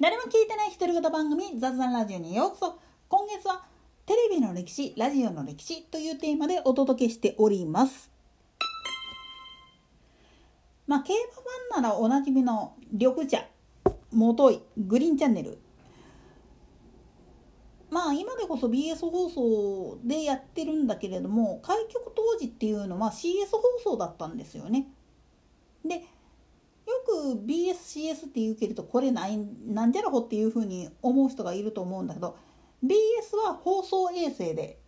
誰も聞いてない独り言番組雑談ラジオにようこそ。今月はテレビの歴史ラジオの歴史というテーマでお届けしております。まあ競馬ファンならおなじみの緑茶もといグリーンチャンネル。まあ今でこそ BS 放送でやってるんだけれども開局当時っていうのは CS 放送だったんですよね。でよく BSCS って言うけれどこれないなんじゃらほっていうふうに思う人がいると思うんだけど BS は放送衛星で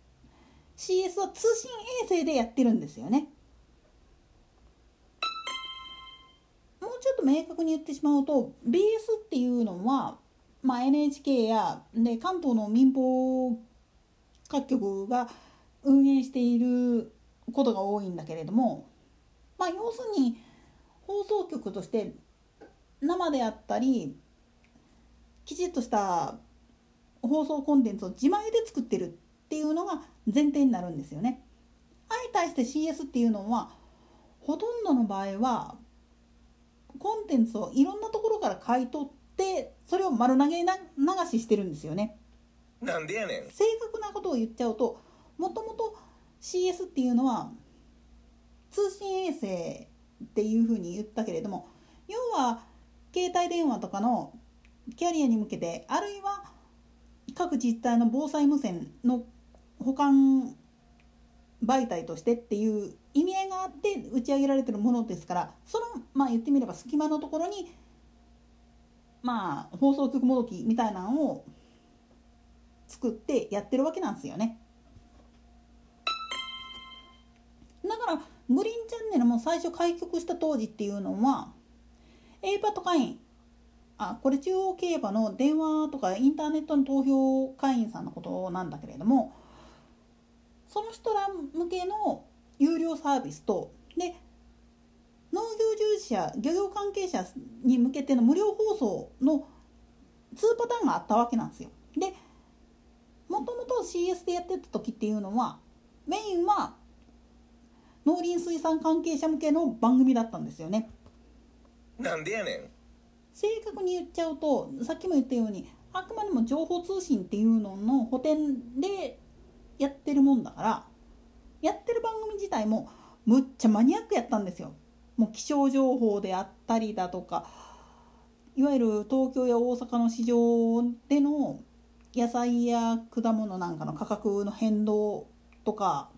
CS は通信衛星でやってるんですよね。もうちょっと明確に言ってしまうと BS っていうのは、まあ、NHK やで関東の民放各局が運営していることが多いんだけれども、まあ、要するに放送局として生であったりきちっとした放送コンテンツを自前で作ってるっていうのが前提になるんですよね。相対して CS っていうのはほとんどの場合はコンテンツをいろんなところから買い取ってそれを丸投げな流ししてるんですよね。なんでやねん正確なことを言っちゃうともともと CS っていうのは通信衛星っていうふうに言ったけれども要は携帯電話とかのキャリアに向けてあるいは各自治体の防災無線の保管媒体としてっていう意味合いがあって打ち上げられてるものですからそのまあ言ってみれば隙間のところにまあ放送局もどきみたいなのを作ってやってるわけなんですよね。グリーンチャンネルも最初開局した当時っていうのは A パト会員あこれ中央競馬の電話とかインターネットの投票会員さんのことなんだけれどもその人ら向けの有料サービスとで農業従事者漁業関係者に向けての無料放送の2パターンがあったわけなんですよ。でもともと CS でやってた時っていうのはメインは農林水産関係者向けの番組だったんですよね。なんでやねん正確に言っちゃうとさっきも言ったようにあくまでも情報通信っていうのの補填でやってるもんだからやってる番組自体もむっちゃマニアックやったんですよ。もう気象情報であったりだとかいわゆる東京や大阪の市場での野菜や果物なんかの価格の変動とか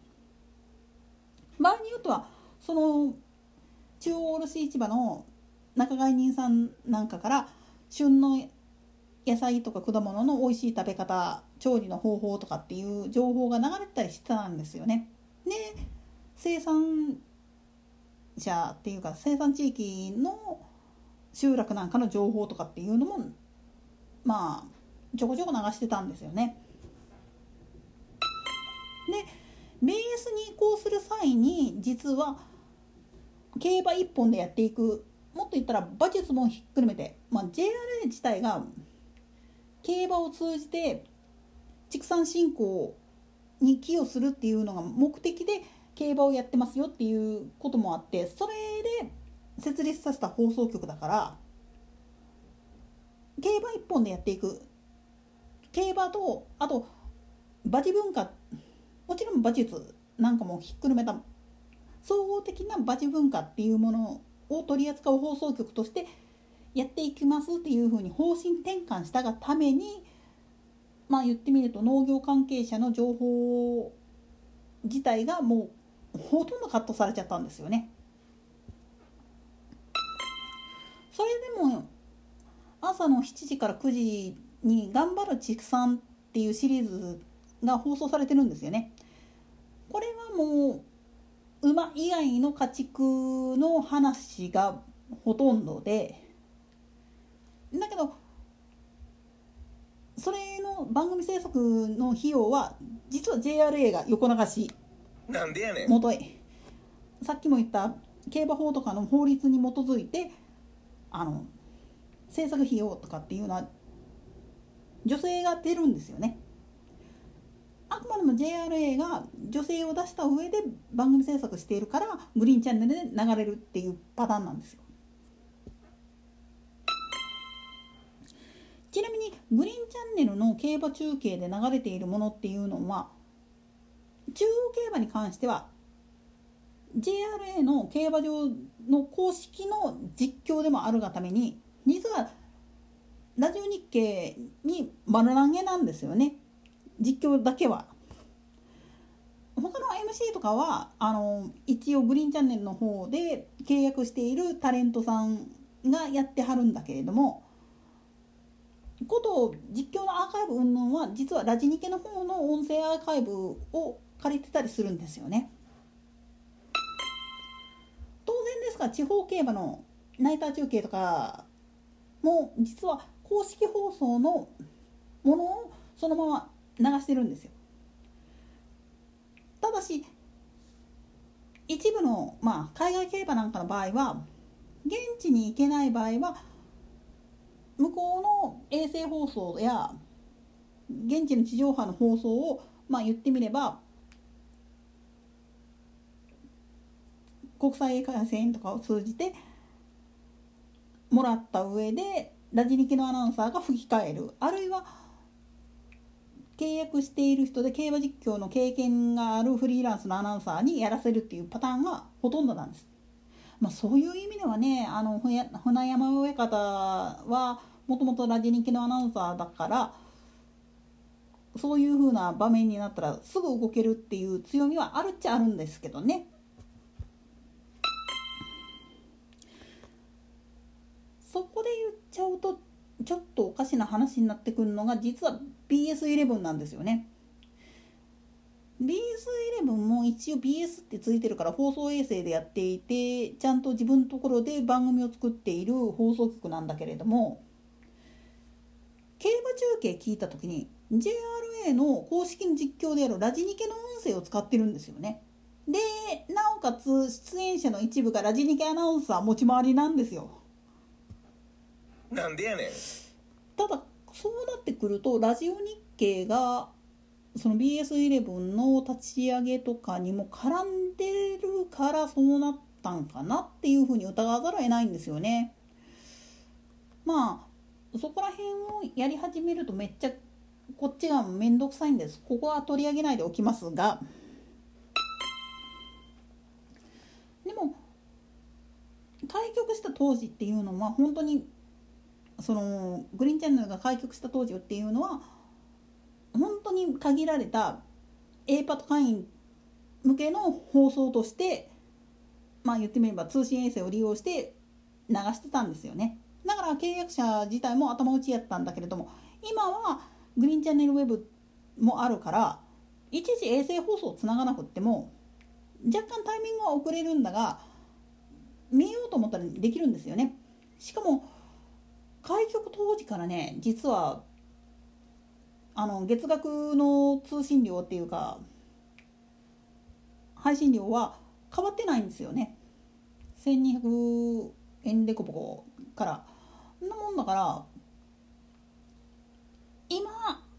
場合によってはその中央卸市場の仲買人さんなんかから旬の野菜とか果物の美味しい食べ方調理の方法とかっていう情報が流れてたりしてたんですよね。で生産者っていうか生産地域の集落なんかの情報とかっていうのもまあちょこちょこ流してたんですよね。でベースに移行する際に実は競馬一本でやっていくもっと言ったら馬術もひっくるめて、まあ、JRA 自体が競馬を通じて畜産振興に寄与するっていうのが目的で競馬をやってますよっていうこともあってそれで設立させた放送局だから競馬一本でやっていく。競馬とあと馬事文化もちろん馬術なんかもひっくるめた総合的な馬事文化っていうものを取り扱う放送局としてやっていきますっていうふうに方針転換したがためにまあ言ってみると農業関係者の情報自体がもうほとんどカットされちゃったんですよね。それでも朝の7時から9時に「頑張る畜産」っていうシリーズが放送されてるんですよね。もう馬以外の家畜の話がほとんどでだけどそれの番組制作の費用は実は JRA が横流しなんでやねん元へさっきも言った競馬法とかの法律に基づいてあの制作費用とかっていうのは女性が出るんですよね。あくまでも JRA が女性を出した上で番組制作しているからグリーンチャンネルで流れるっていうパターンなんですよ。ちなみにグリーンチャンネルの競馬中継で流れているものっていうのは中央競馬に関しては JRA の競馬場の公式の実況でもあるがために実はラジオ日経に丸投げなんですよね実況だけは。他の MC とかはあの一応グリーンチャンネルの方で契約しているタレントさんがやってはるんだけれどもこと実況のアーカイブ云々は実はラジニケの方の音声アーカイブを借りてたりするんですよね。当然ですが地方競馬のナイター中継とかも実は公式放送のものをそのまま流してるんですよ。ただし一部の、まあ、海外競馬なんかの場合は現地に行けない場合は向こうの衛星放送や現地の地上波の放送を、まあ、言ってみれば国際回線とかを通じてもらった上でラジニキのアナウンサーが吹き替えるあるいは契約している人で競馬実況の経験があるフリーランスのアナウンサーにやらせるっていうパターンがほとんどなんです。まあ、そういう意味ではねあの船山親方はもともとラジニキのアナウンサーだからそういう風な場面になったらすぐ動けるっていう強みはあるっちゃあるんですけどね。そこで言っちゃうとちょっとおかしな話になってくるのが実は BS11 なんですよね。BS11 も一応 BS ってついてるから放送衛星でやっていてちゃんと自分のところで番組を作っている放送局なんだけれども競馬中継聞いた時に JRA の公式の実況であるラジニケの音声を使ってるんですよね。でなおかつ出演者の一部がラジニケアナウンサー持ち回りなんですよ。なんでやねんってくるとラジオ日経がその BS11 の立ち上げとかにも絡んでるからそうなったんかなっていうふうに疑わざるを得ないんですよね。まあそこら辺をやり始めるとめっちゃこっちが面倒くさいんですここは取り上げないでおきますがでも開局した当時っていうのは本当にそのグリーンチャンネルが開局した当時っていうのは本当に限られた A パト会員向けの放送としてまあ言ってみれば通信衛星を利用して流してたんですよね。だから契約者自体も頭打ちやったんだけれども今はグリーンチャンネルウェブもあるから一時衛星放送つながなくっても若干タイミングは遅れるんだが見ようと思ったらできるんですよね。しかも開局当時からね実はあの月額の通信料っていうか配信料は変わってないんですよね。1200円でこぼこから。そんなもんだから今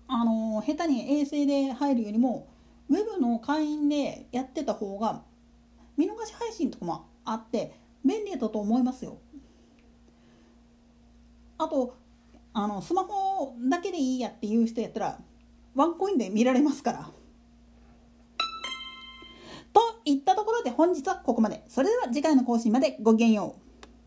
あの下手に衛星で入るよりもウェブの会員でやってた方が見逃し配信とかもあって便利だと思いますよ。あとあのスマホだけでいいやっていう人やったらワンコインで見られますから。といったところで本日はここまで。それでは次回の更新までごきげんよう。